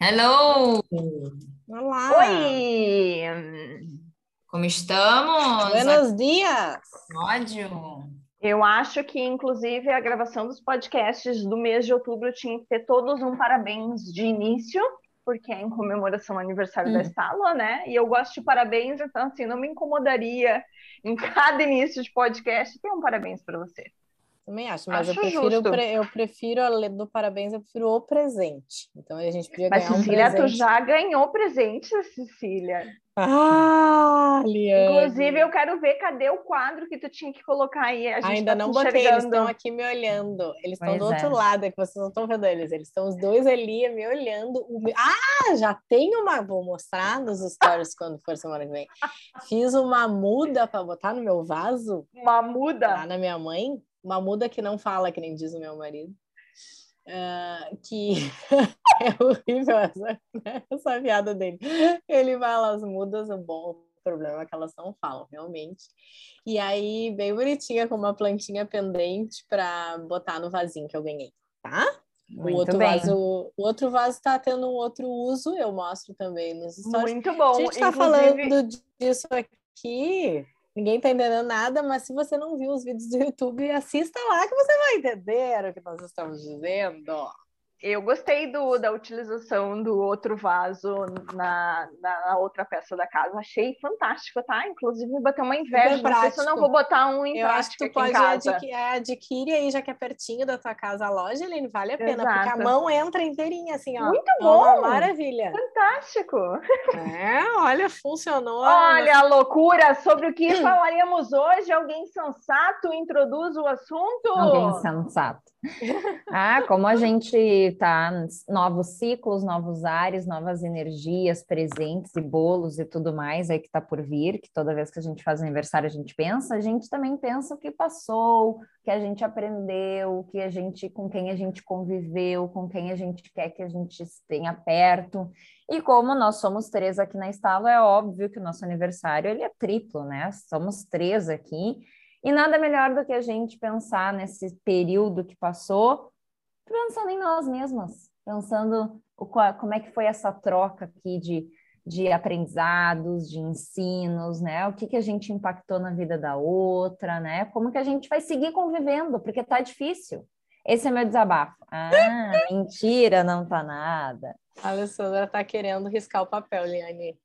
Hello! Olá! Oi! Como estamos? Buenos dias! Ódio! Eu acho que, inclusive, a gravação dos podcasts do mês de outubro tinha que ter todos um parabéns de início, porque é em comemoração ao aniversário hum. da Estala, né? E eu gosto de parabéns, então, assim, não me incomodaria em cada início de podcast ter um parabéns para você. Também acho, mas acho eu prefiro, eu prefiro a do parabéns, eu prefiro o presente. Então a gente podia mas, ganhar Cecília, um presente. tu já ganhou presente, Cecília. Ah, Liane. Inclusive, eu quero ver cadê o quadro que tu tinha que colocar aí. Ainda tá não botei, eles estão aqui me olhando. Eles estão do outro é. lado, é que vocês não estão vendo eles. Eles estão os dois ali me olhando. Ah, já tem uma. Vou mostrar nos stories quando for semana que vem. Fiz uma muda para botar no meu vaso. Uma muda? Lá na minha mãe uma muda que não fala, que nem diz o meu marido. Uh, que é horrível essa, essa piada dele. Ele fala as mudas, o bom o problema é que elas não falam, realmente. E aí, bem bonitinha, com uma plantinha pendente para botar no vasinho que eu ganhei, tá? Muito o outro bem. vaso, o outro vaso está tendo um outro uso, eu mostro também nos stories. Muito bom. A gente está Inclusive... falando disso aqui Ninguém está entendendo nada, mas se você não viu os vídeos do YouTube, assista lá que você vai entender o que nós estamos dizendo. Eu gostei do, da utilização do outro vaso na, na, outra peça da casa. Achei fantástico, tá? Inclusive, me bateu uma inveja. Não sei se eu não vou botar um em eu prática acho que tu pode adquirir, é, adquire aí, já que é pertinho da tua casa a loja, Helene, vale a pena, Exato. porque a mão entra inteirinha, assim, ó. Muito bom! maravilha! Fantástico! É, olha, funcionou. Olha a loucura! Sobre o que falaremos hoje? Alguém sensato introduz o assunto? Alguém sensato. Ah, como a gente tá novos ciclos, novos ares, novas energias, presentes e bolos e tudo mais aí que tá por vir, que toda vez que a gente faz aniversário a gente pensa, a gente também pensa o que passou, o que a gente aprendeu, o que a gente com quem a gente conviveu, com quem a gente quer que a gente tenha perto. E como nós somos três aqui na Estalo, é óbvio que o nosso aniversário ele é triplo, né? Somos três aqui e nada melhor do que a gente pensar nesse período que passou, pensando em nós mesmas, pensando o, como é que foi essa troca aqui de, de aprendizados, de ensinos, né? O que, que a gente impactou na vida da outra, né? Como que a gente vai seguir convivendo, porque tá difícil. Esse é meu desabafo. Ah, mentira, não tá nada. A Alessandra tá querendo riscar o papel, Liane.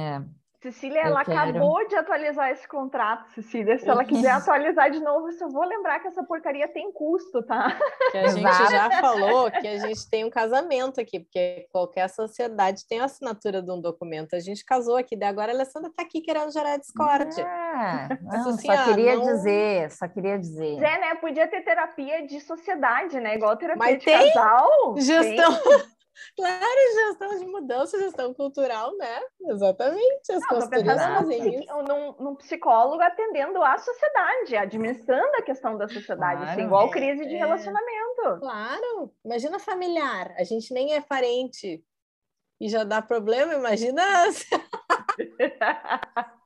É. Cecília, ela quero. acabou de atualizar esse contrato, Cecília. Se ela quiser atualizar de novo, eu só vou lembrar que essa porcaria tem custo, tá? Que a gente já falou que a gente tem um casamento aqui, porque qualquer sociedade tem a assinatura de um documento. A gente casou aqui, daí agora a Alessandra está aqui querendo gerar discórdia. É, não, assim, só queria não... dizer, só queria dizer. É, né? Podia ter terapia de sociedade, né? Igual terapia Mas de tem casal. Gestão. Tem. Claro, gestão de mudança, gestão cultural, né? Exatamente. As consultorias fazem isso. Num, num, psicólogo atendendo a sociedade, administrando a questão da sociedade, claro, assim, igual é, crise de é. relacionamento. Claro. Imagina familiar, a gente nem é parente e já dá problema, imagina.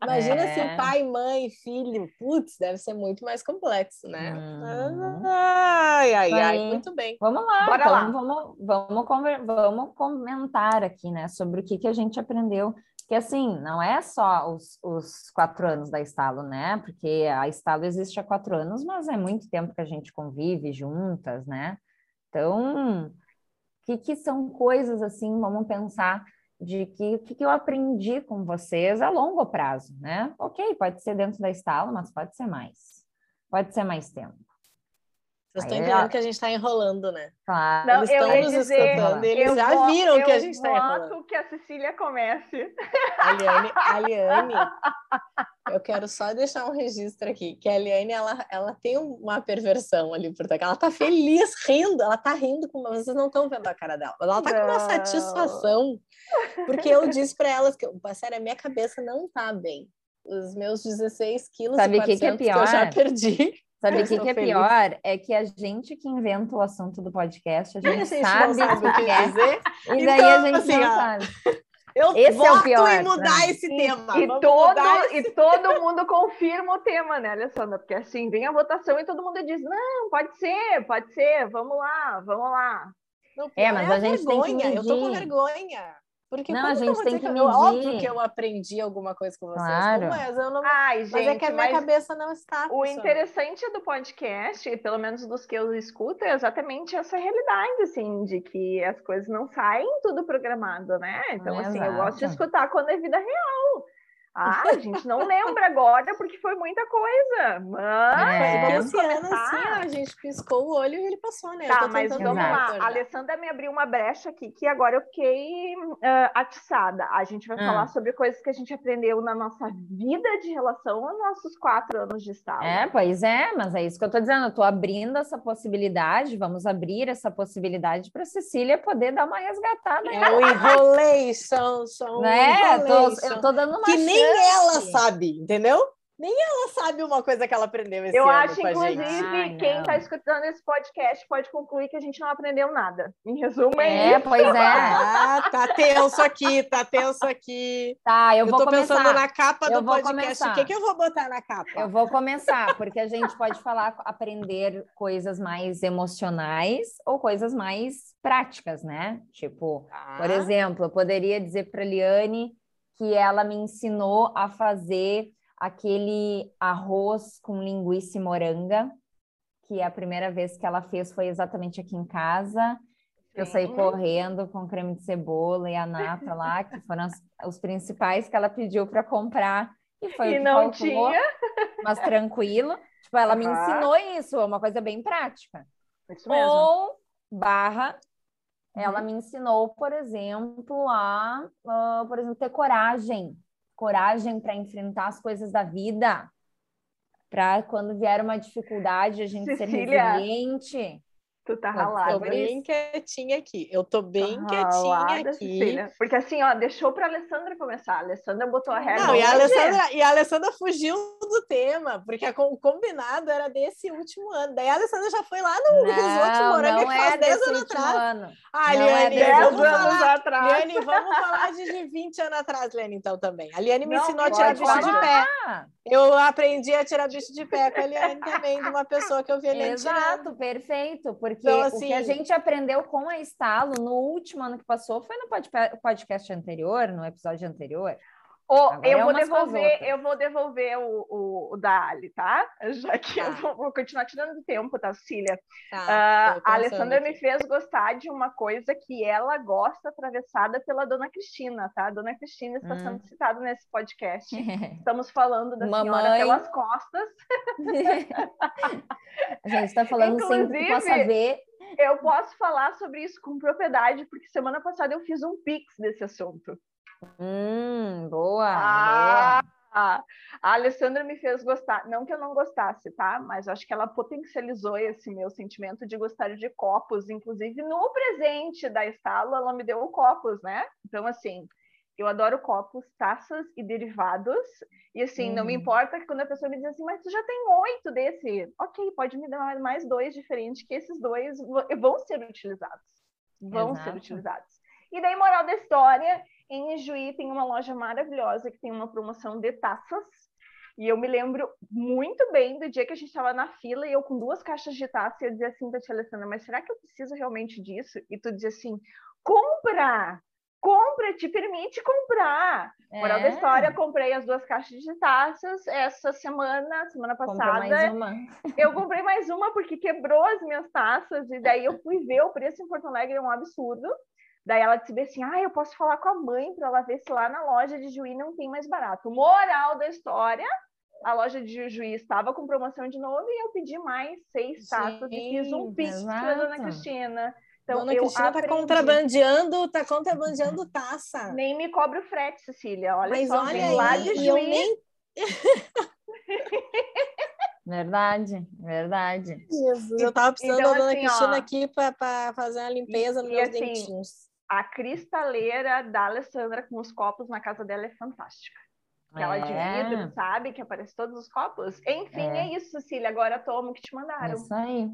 Imagina é. se pai, mãe, filho, putz, deve ser muito mais complexo, né? Hum. Ai, ai, ai, muito bem. Vamos lá, Bora então, lá. Vamos, vamos, vamos comentar aqui, né, sobre o que, que a gente aprendeu. Que assim, não é só os, os quatro anos da Estalo, né? Porque a Estalo existe há quatro anos, mas é muito tempo que a gente convive juntas, né? Então, que, que são coisas assim, vamos pensar de que o que, que eu aprendi com vocês a longo prazo, né? Ok, pode ser dentro da estala, mas pode ser mais. Pode ser mais tempo. Vocês estão Aí, entendendo ó. que a gente está enrolando, né? Claro. Não, Eles eu estão nos dizer, escutando, eles eu já vo- viram que a eu gente está enrolando. voto que a Cecília comece. A Liane, a Liane, eu quero só deixar um registro aqui, que a Liane, ela, ela tem uma perversão ali por trás, ela tá feliz, rindo, ela tá rindo, com, vocês não estão vendo a cara dela, mas ela tá com uma satisfação, porque eu disse para elas que, sério, a minha cabeça não tá bem. Os meus 16 quilos Sabe e o que que é 400 que eu já pior? perdi. Sabe o que, que é pior? É que a gente que inventa o assunto do podcast, a A gente, gente não sabe, sabe o que é, dizer. e daí Então, a gente assim, não ó, sabe. Eu Esse é o voto pior, em mudar né? esse E, tema. e Vamos todo, esse e todo mundo confirma o tema, né, Alessandra? Porque assim, vem a votação e todo mundo diz: não, pode ser, pode ser, vamos lá, vamos lá. Não, É, pior mas a gente tem que vergonha. Eu tô com medir. vergonha. Porque Não, como a que eu gente tem dizer que eu- óbvio que eu aprendi alguma coisa com vocês. Claro. Mas, eu não, Ai, mas gente, é que a minha mas cabeça não está. o interessante do podcast, pelo menos dos que eu escuto, é exatamente essa realidade, assim, de que as coisas não saem tudo programado, né? Então, assim, eu gosto de Exato. escutar quando é vida real. Ah, a gente não lembra agora porque foi muita coisa, mas É. Vamos começar. assim, a gente piscou o olho e ele passou, né? Tá, tô mas vamos lá. A Alessandra me abriu uma brecha aqui que agora eu fiquei ah, atiçada. A gente vai Ah. falar sobre coisas que a gente aprendeu na nossa vida de relação aos nossos quatro anos de estado. É, pois é, mas é isso que eu tô dizendo. Eu tô abrindo essa possibilidade, vamos abrir essa possibilidade para Cecília poder dar uma resgatada, É o enrolation, são né? Tô- enrolation. eu tô dando uma Que nem chance. ela sabe, entendeu? Nem ela sabe uma coisa que ela aprendeu esse Eu ano acho, com a inclusive, gente. Ah, quem está escutando esse podcast pode concluir que a gente não aprendeu nada. Em resumo, é, É, isso. pois é. Ah, tá tenso aqui, tá tenso aqui. Tá, eu, Eu, vou tô começar. pensando na capa Eu do vou podcast. começar. O que, que eu vou botar na capa? Eu vou começar, porque a gente pode falar, aprender coisas mais emocionais ou coisas mais práticas, né? Tipo, Tá. por exemplo, eu poderia dizer para Liane que ela me ensinou a fazer aquele arroz com linguiça e moranga, que a primeira vez que ela fez foi exatamente aqui em casa. Eu saí correndo com creme de cebola e a nata lá, que foram os, os principais que ela pediu para comprar. E foi o E que não tinha. mas tranquilo. Tipo, ela me Aham. ensinou isso, é uma coisa bem prática. Isso mesmo. Ou, barra, ela Uhum. me ensinou, por exemplo, a, ah, por exemplo, ter coragem. Coragem para enfrentar as coisas da vida. Para quando vier uma dificuldade, a gente ser Cecília, resiliente. Tu tá Pode ser Tô ralada. bem quietinha aqui. Eu tô bem quietinha Ralada, aqui. Cecília. Porque assim, ó, deixou pra Alessandra começar. A Alessandra botou a regra. Não, e a. Alessandra, e a Alessandra fugiu do tema, porque a o combinado era desse último ano. Daí a Alessandra já foi lá no Não, morango não faz é 10 desse anos atrás. ano. Ah, Não é Liane, Dez vamos anos falar. atrás. Liane, vamos falar de, de 20 anos atrás, Liane, então também. A Liane me Não, ensinou a tirar bicho de falar. pé. Ah, Eu aprendi a tirar bicho de pé com a Liane também, de uma pessoa que eu vi a Liane tirando. Exato, perfeito. Porque Então, o assim- que a gente aprendeu com a Estalo no último ano que passou foi no podca- podcast anterior, no episódio anterior. Agora eu é vou devolver, eu vou devolver o, o, o da Ali, tá? Já que Tá. eu vou, vou continuar tirando tempo, tá, Cecília? Tá, Ah, tô a Alessandra aqui. me fez gostar de uma coisa que ela gosta, atravessada pela Dona Cristina, tá? A Dona Cristina está Hum. sendo citada nesse podcast. Estamos falando da senhora Mamãe. pelas costas. a gente está falando sem que Inclusive- possa ver. Eu posso falar sobre isso com propriedade, porque semana passada eu fiz um pix desse assunto. Hum, boa, Ah, a Alessandra me fez gostar. Não que eu não gostasse, tá? Mas acho que ela potencializou esse meu sentimento de gostar de copos. Inclusive, no presente da Estalo, ela me deu copos, né? Então, assim, eu adoro copos, taças e derivados. E, assim, não me Uhum. importa que quando a pessoa me diz assim, mas tu já tem oito desse. Ok, pode me dar mais dois diferentes, que esses dois vão ser utilizados. Vão ser Exato. utilizados. E daí, moral da história, em Juí tem uma loja maravilhosa que tem uma promoção de taças. E eu me lembro muito bem do dia que a gente estava na fila e eu com duas caixas de taça e eu dizia assim para tia Alessandra, mas será que eu preciso realmente disso? E tu dizia assim, compra! Compra, te permite comprar. Moral da É, história, comprei as duas caixas de taças essa semana, semana passada. mais uma. Eu comprei mais uma porque quebrou as minhas taças, e daí eu fui ver o preço em Porto Alegre, é um absurdo. Daí ela disse assim: ah, eu posso falar com a mãe para ela ver se lá na loja de Juí não tem mais barato. Moral da história: a loja de Juiz estava com promoção de novo e eu pedi mais seis taças e fiz um pix para Dona Cristina. Então, Dona Cristina está contrabandeando, tá contrabandeando taça. Nem me cobra o frete, Cecília. Olha Mas só, olha lá aí, de Juiz. Eu nem... Verdade, verdade. Jesus, eu tava precisando então, da dona assim, Cristina ó, aqui para fazer uma limpeza nos meus assim, dentinhos. A cristaleira da Alessandra com os copos na casa dela é fantástica. Aquela é. de vidro, sabe? Que aparece todos os copos. Enfim, é, é isso, Cecília. Agora toma o que te mandaram. Isso aí.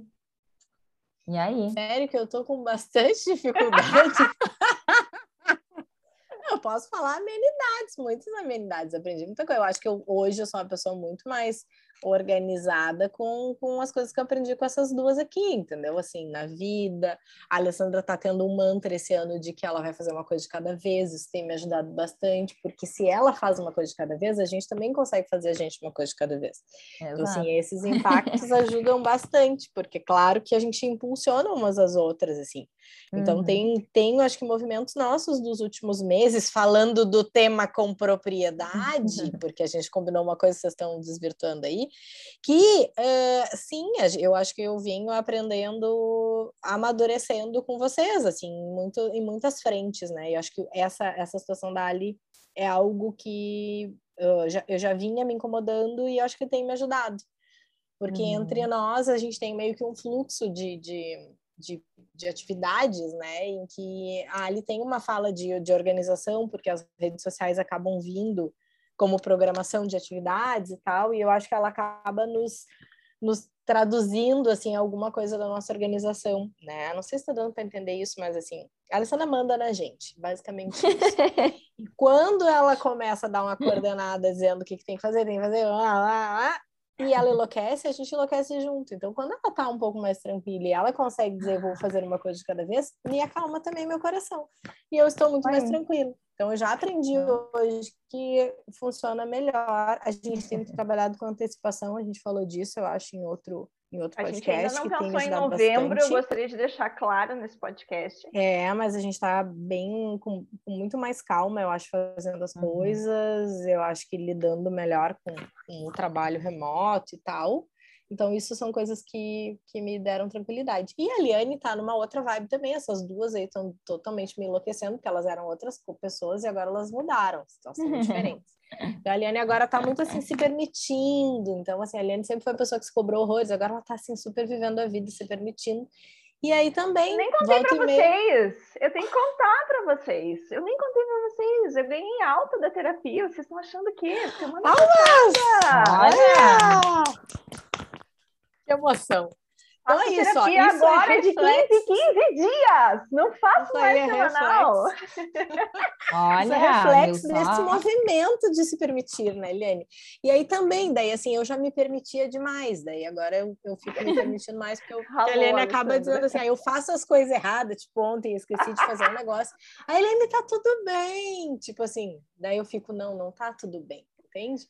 E aí? Sério que eu tô com bastante dificuldade. eu posso falar amenidades, muitas amenidades. Aprendi muita coisa. Eu acho que eu, hoje eu sou uma pessoa muito mais organizada com, com as coisas que eu aprendi com essas duas aqui, entendeu? Assim, na vida. A Alessandra tá tendo um mantra esse ano de que ela vai fazer uma coisa de cada vez, isso tem me ajudado bastante, porque se ela faz uma coisa de cada vez, a gente também consegue fazer a gente uma coisa de cada vez. Exato. Então, assim, esses impactos ajudam bastante, porque claro que a gente impulsiona umas às outras, assim. Então, uhum. tem, tem, acho que, movimentos nossos dos últimos meses, falando do tema com propriedade, porque a gente combinou uma coisa, vocês estão desvirtuando aí, que uh, sim, eu acho que eu venho aprendendo, amadurecendo com vocês, assim, muito, em muitas frentes, né? E acho que essa, essa situação da Ali é algo que eu já, eu já vinha me incomodando e acho que tem me ajudado. Porque uhum. entre nós a gente tem meio que um fluxo de, de, de, de, atividades, né? Em que a Ali tem uma fala de, de organização, porque as redes sociais acabam vindo como programação de atividades e tal, e eu acho que ela acaba nos, nos traduzindo assim alguma coisa da nossa organização, né? Não sei se está dando para entender isso, mas assim, a Alessandra manda na gente, basicamente isso. e quando ela começa a dar uma coordenada dizendo o que, que tem que fazer, tem que fazer, lá, lá, lá, e ela enlouquece, a gente enlouquece junto. Então, quando ela tá um pouco mais tranquila e ela consegue dizer, vou fazer uma coisa de cada vez, me acalma também meu coração. E eu estou muito mais tranquila. Então, eu já aprendi hoje que funciona melhor. A gente tem trabalhado com antecipação, a gente falou disso, eu acho, em outro, em outro a podcast. A gente ainda não pensou em novembro, bastante. eu gostaria de deixar claro nesse podcast. É, mas a gente está bem, com, com, muito mais calma, eu acho, fazendo as uhum. coisas, eu acho que lidando melhor com, com o trabalho remoto e tal. Então, isso são coisas que, que me deram tranquilidade. E a Liane tá numa outra vibe também. Essas duas aí estão totalmente me enlouquecendo, porque elas eram outras pessoas e agora elas mudaram, são diferentes. Então, a Liane agora tá muito assim, se permitindo. Então, assim, a Liane sempre foi a pessoa que se cobrou horrores, agora ela tá assim, super vivendo a vida, se permitindo. E aí também. Nem contei para vocês. Eu tenho que contar para vocês. Eu nem contei para vocês. Eu ganhei alta da terapia. Vocês estão achando o quê? Semana Palmas! Olha! Que emoção. Então é isso, ó, isso agora é de 15 em 15 dias. Não faço mais é semanal. Olha, isso é reflexo desse movimento de se permitir, né, Eliane? E aí também, daí assim, eu já me permitia demais, daí agora eu, eu fico me permitindo mais, porque, eu, a Eliane acaba dizendo assim, ah, eu faço as coisas erradas, tipo, ontem esqueci de fazer um negócio. A Eliane tá tudo bem, tipo assim, daí eu fico, não, não tá tudo bem, entende?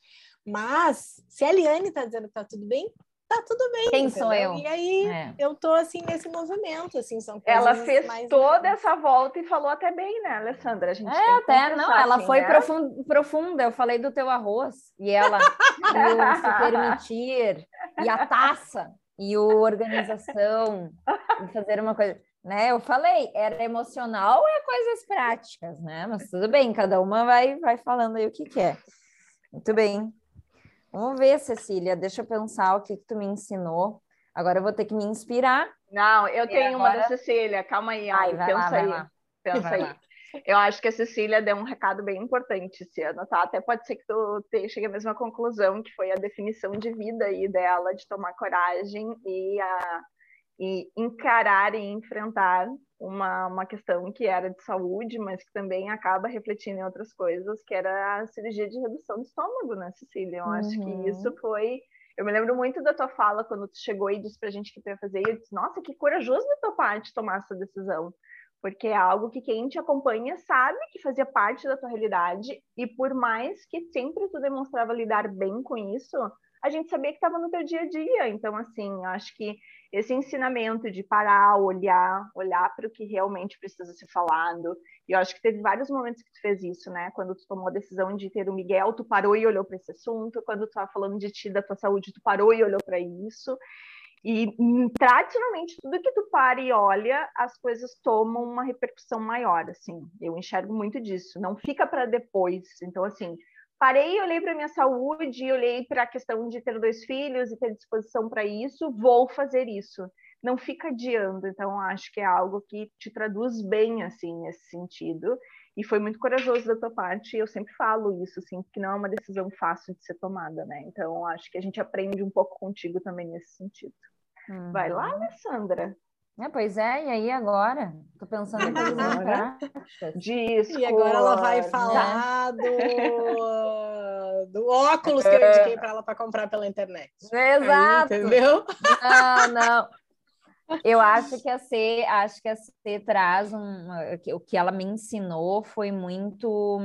Mas, se a Eliane tá dizendo que tá tudo bem, tá tudo bem. Quem entendeu? sou eu? E aí é. eu tô assim nesse movimento, assim, são Ela fez mais toda essa volta e falou até bem, né, Alessandra? A gente é, até não, ela assim, foi né? profunda, profunda. Eu falei do teu arroz e ela e se permitir e a taça e o organização e fazer uma coisa, né? Eu falei, era emocional ou é coisas práticas, né? Mas tudo bem, cada uma vai vai falando aí o que quer. É. Muito bem. Vamos ver, Cecília, deixa eu pensar o que, que tu me ensinou. Agora eu vou ter que me inspirar. Não, eu tenho agora... uma da Cecília, calma aí, Ai, pensa lá, aí. Lá. Pensa vai aí. Lá. Eu acho que a Cecília deu um recado bem importante esse ano, tá? Até pode ser que tu chegue à mesma conclusão, que foi a definição de vida aí dela, de tomar coragem e, a, e encarar e enfrentar uma, uma questão que era de saúde, mas que também acaba refletindo em outras coisas, que era a cirurgia de redução do estômago, né, Cecília? Eu uhum. acho que uhum. isso foi. Eu me lembro muito da tua fala quando tu chegou e disse pra gente que tu ia fazer, e eu disse, nossa, que corajoso da tua parte tomar essa decisão. porque é algo que quem te acompanha sabe que fazia parte da tua realidade e por mais que sempre tu demonstrava lidar bem com isso, a gente sabia que estava no teu dia a dia. Então, assim, acho que esse ensinamento de parar, olhar, olhar para o que realmente precisa ser falado. E eu acho que teve vários momentos que tu fez isso, né? Quando tu tomou a decisão de ter o Miguel, tu parou e olhou para esse assunto. Quando tu estava falando de ti, da tua saúde, tu parou e olhou para isso. E hum, tradicionalmente, tudo que tu para e olha, as coisas tomam uma repercussão maior, assim. Eu enxergo muito disso. Não fica para depois. Então, assim, parei, olhei para minha saúde, olhei para a questão de ter dois filhos e ter disposição para isso, vou fazer isso. Não fica adiando. Então, acho que é algo que te traduz bem, assim, nesse sentido. E foi muito corajoso da tua parte, e eu sempre falo isso, assim, que não é uma decisão fácil de ser tomada, né? Então, acho que a gente aprende um pouco contigo também nesse sentido. Uhum. Vai lá, uhum. Alessandra. É, pois é, e aí agora? Tô pensando em coisas Disso. E agora ela vai falar do, do óculos que eu indiquei para ela para comprar pela internet. Exato. Aí, entendeu? Não, não. Eu acho que a C, acho que a C traz um, o que ela me ensinou foi muito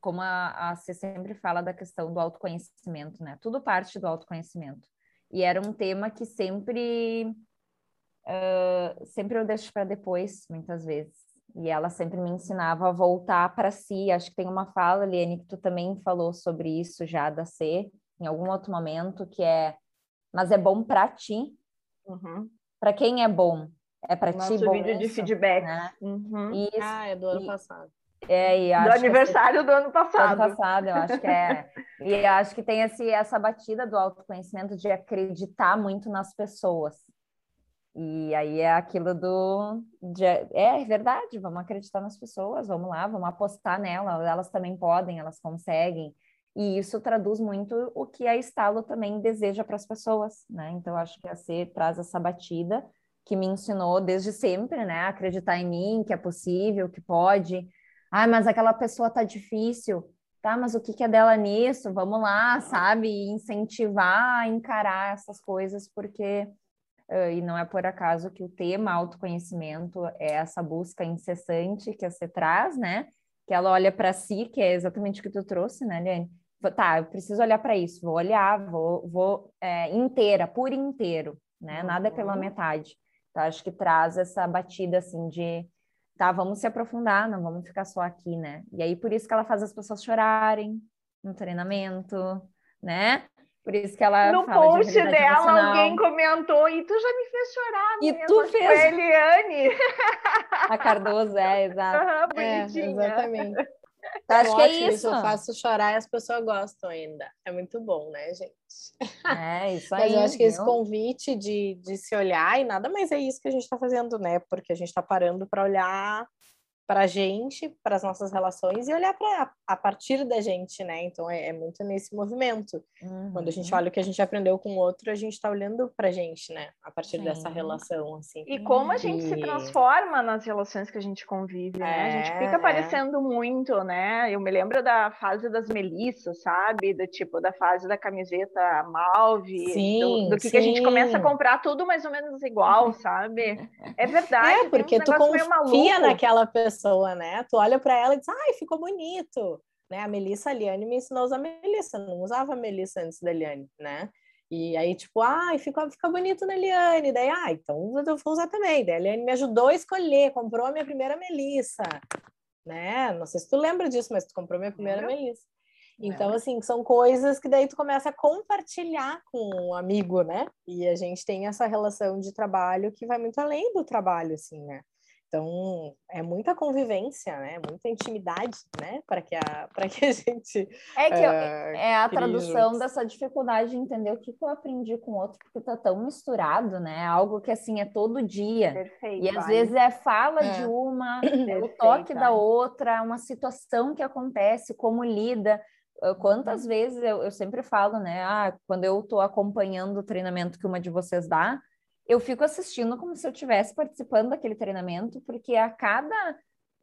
como a, a C sempre fala da questão do autoconhecimento, né? Tudo parte do autoconhecimento. E era um tema que sempre, uh, sempre eu deixo para depois, muitas vezes. E ela sempre me ensinava a voltar para si. Acho que tem uma fala, Liane, que tu também falou sobre isso já da C, em algum outro momento, que é, mas é bom para ti. Uhum. Para quem é bom? É para ti bom. vídeo de feedback. Né? Uhum. Isso. Ah, é do ano e, passado. É, do aniversário do ano passado. Do ano passado, eu acho que é. e acho que tem esse, essa batida do autoconhecimento de acreditar muito nas pessoas. E aí é aquilo do. De, é, é verdade, vamos acreditar nas pessoas, vamos lá, vamos apostar nelas, elas também podem, elas conseguem. E isso traduz muito o que a Estalo também deseja para as pessoas, né? Então, acho que a C traz essa batida que me ensinou desde sempre, né? Acreditar em mim, que é possível, que pode, ah, mas aquela pessoa tá difícil. Tá, mas o que, que é dela nisso? Vamos lá, sabe? Incentivar a encarar essas coisas, porque uh, e não é por acaso que o tema autoconhecimento é essa busca incessante que você traz, né? Que ela olha para si, que é exatamente o que tu trouxe, né, Liane? Tá, eu preciso olhar para isso, vou olhar, vou, vou é, inteira, por inteiro, né? Nada pela uhum. metade. Então, acho que traz essa batida assim de tá, vamos se aprofundar, não vamos ficar só aqui, né? E aí por isso que ela faz as pessoas chorarem no treinamento, né? Por isso que ela no fala post de dela alguém comentou e tu já me fez chorar, e tu fez a Eliane. A Cardoso é, exato. Uhum, é, exatamente. Então, acho que é isso. Eu faço chorar e as pessoas gostam ainda. É muito bom, né, gente? É, isso aí. Mas eu acho que viu? esse convite de, de se olhar, e nada mais é isso que a gente está fazendo, né? Porque a gente está parando para olhar para a gente, para as nossas relações e olhar para a partir da gente, né? Então é, é muito nesse movimento. Uhum. Quando a gente uhum. olha o que a gente aprendeu com o outro, a gente está olhando para a gente, né? A partir Sim. dessa relação, assim. E como a gente e... se transforma nas relações que a gente convive, né? É, a gente fica aparecendo é. muito, né? Eu me lembro da fase das melissas, sabe? Do tipo da fase da camiseta Malve, sim, do, do que, que, a gente começa a comprar tudo mais ou menos igual, sabe? É verdade. É porque tu confia naquela pessoa pessoa, né? Tu olha para ela e diz, ai, ficou bonito. Né? A Melissa Liane me ensinou a usar Melissa, não usava a Melissa antes da Liane, né? E aí, tipo, ai, fica, fica bonito na Liane. Daí, ah, então eu vou usar também. Daí a Liane me ajudou a escolher, comprou a minha primeira Melissa, né? Não sei se tu lembra disso, mas tu comprou a minha primeira. Melissa. Então, assim, são coisas que daí tu começa a compartilhar com um amigo, né? E a gente tem essa relação de trabalho que vai muito além do trabalho, assim, né? Então, é muita convivência, né? Muita intimidade, né? Para que, a, que a gente. É que uh, é a tradução juntos. dessa dificuldade de entender o que, que eu aprendi com o outro, porque tá tão misturado, né? Algo que assim é todo dia. Perfeito. E às vale. vezes é fala é. de uma, Perfeito, o toque da outra, uma situação que acontece, como lida. Quantas uhum. vezes eu, eu sempre falo, né? Ah, quando eu estou acompanhando o treinamento que uma de vocês dá, eu fico assistindo como se eu estivesse participando daquele treinamento, porque a cada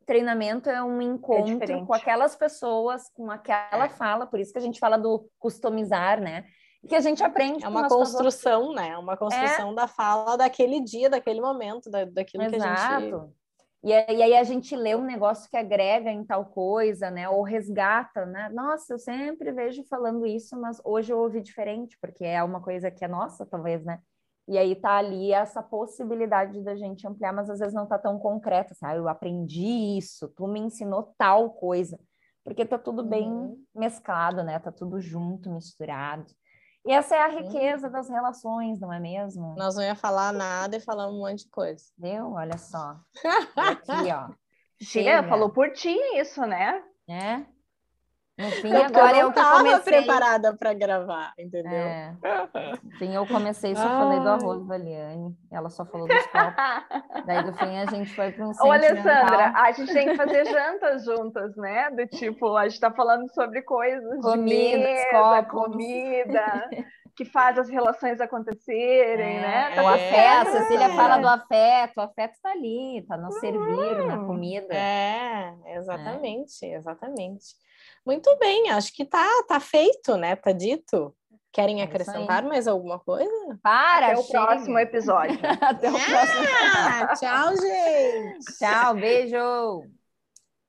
treinamento é um encontro é com aquelas pessoas, com aquela é. fala, por isso que a gente fala do customizar, né? Que a gente aprende. É uma construção, né? Uma construção é. da fala daquele dia, daquele momento, da, daquilo Exato. que a gente E aí a gente lê um negócio que agrega em tal coisa, né? Ou resgata, né? Nossa, eu sempre vejo falando isso, mas hoje eu ouvi diferente, porque é uma coisa que é nossa, talvez, né? E aí tá ali essa possibilidade da gente ampliar, mas às vezes não tá tão concreta, assim, ah, eu aprendi isso, tu me ensinou tal coisa, porque tá tudo bem uhum. mesclado, né? Tá tudo junto, misturado. E essa é a riqueza das relações, não é mesmo? Nós não ia falar nada e falamos um monte de coisa. Viu? Olha só. Aqui, ó. Chega, falou por ti isso, né? É. No fim, eu agora eu estava comecei... preparada para gravar, entendeu? É. Sim, eu comecei, só falei do arroz da Liane, ela só falou dos copos. Daí, do fim, a gente foi para um Ô, Alessandra, a gente tem que fazer jantas juntas, né? Do tipo, a gente está falando sobre coisas comida, de mesa, copos. comida... que faz as relações acontecerem, é, né? Tá o afeto, a Cecília fala do afeto, o afeto está ali, está no servir, na hum. comida. É, exatamente, é. exatamente. Muito bem, acho que tá, tá feito, né? Tá dito. Querem é acrescentar mais alguma coisa? Para, Até o próximo episódio. Até o próximo. tchau, gente. Tchau, beijo.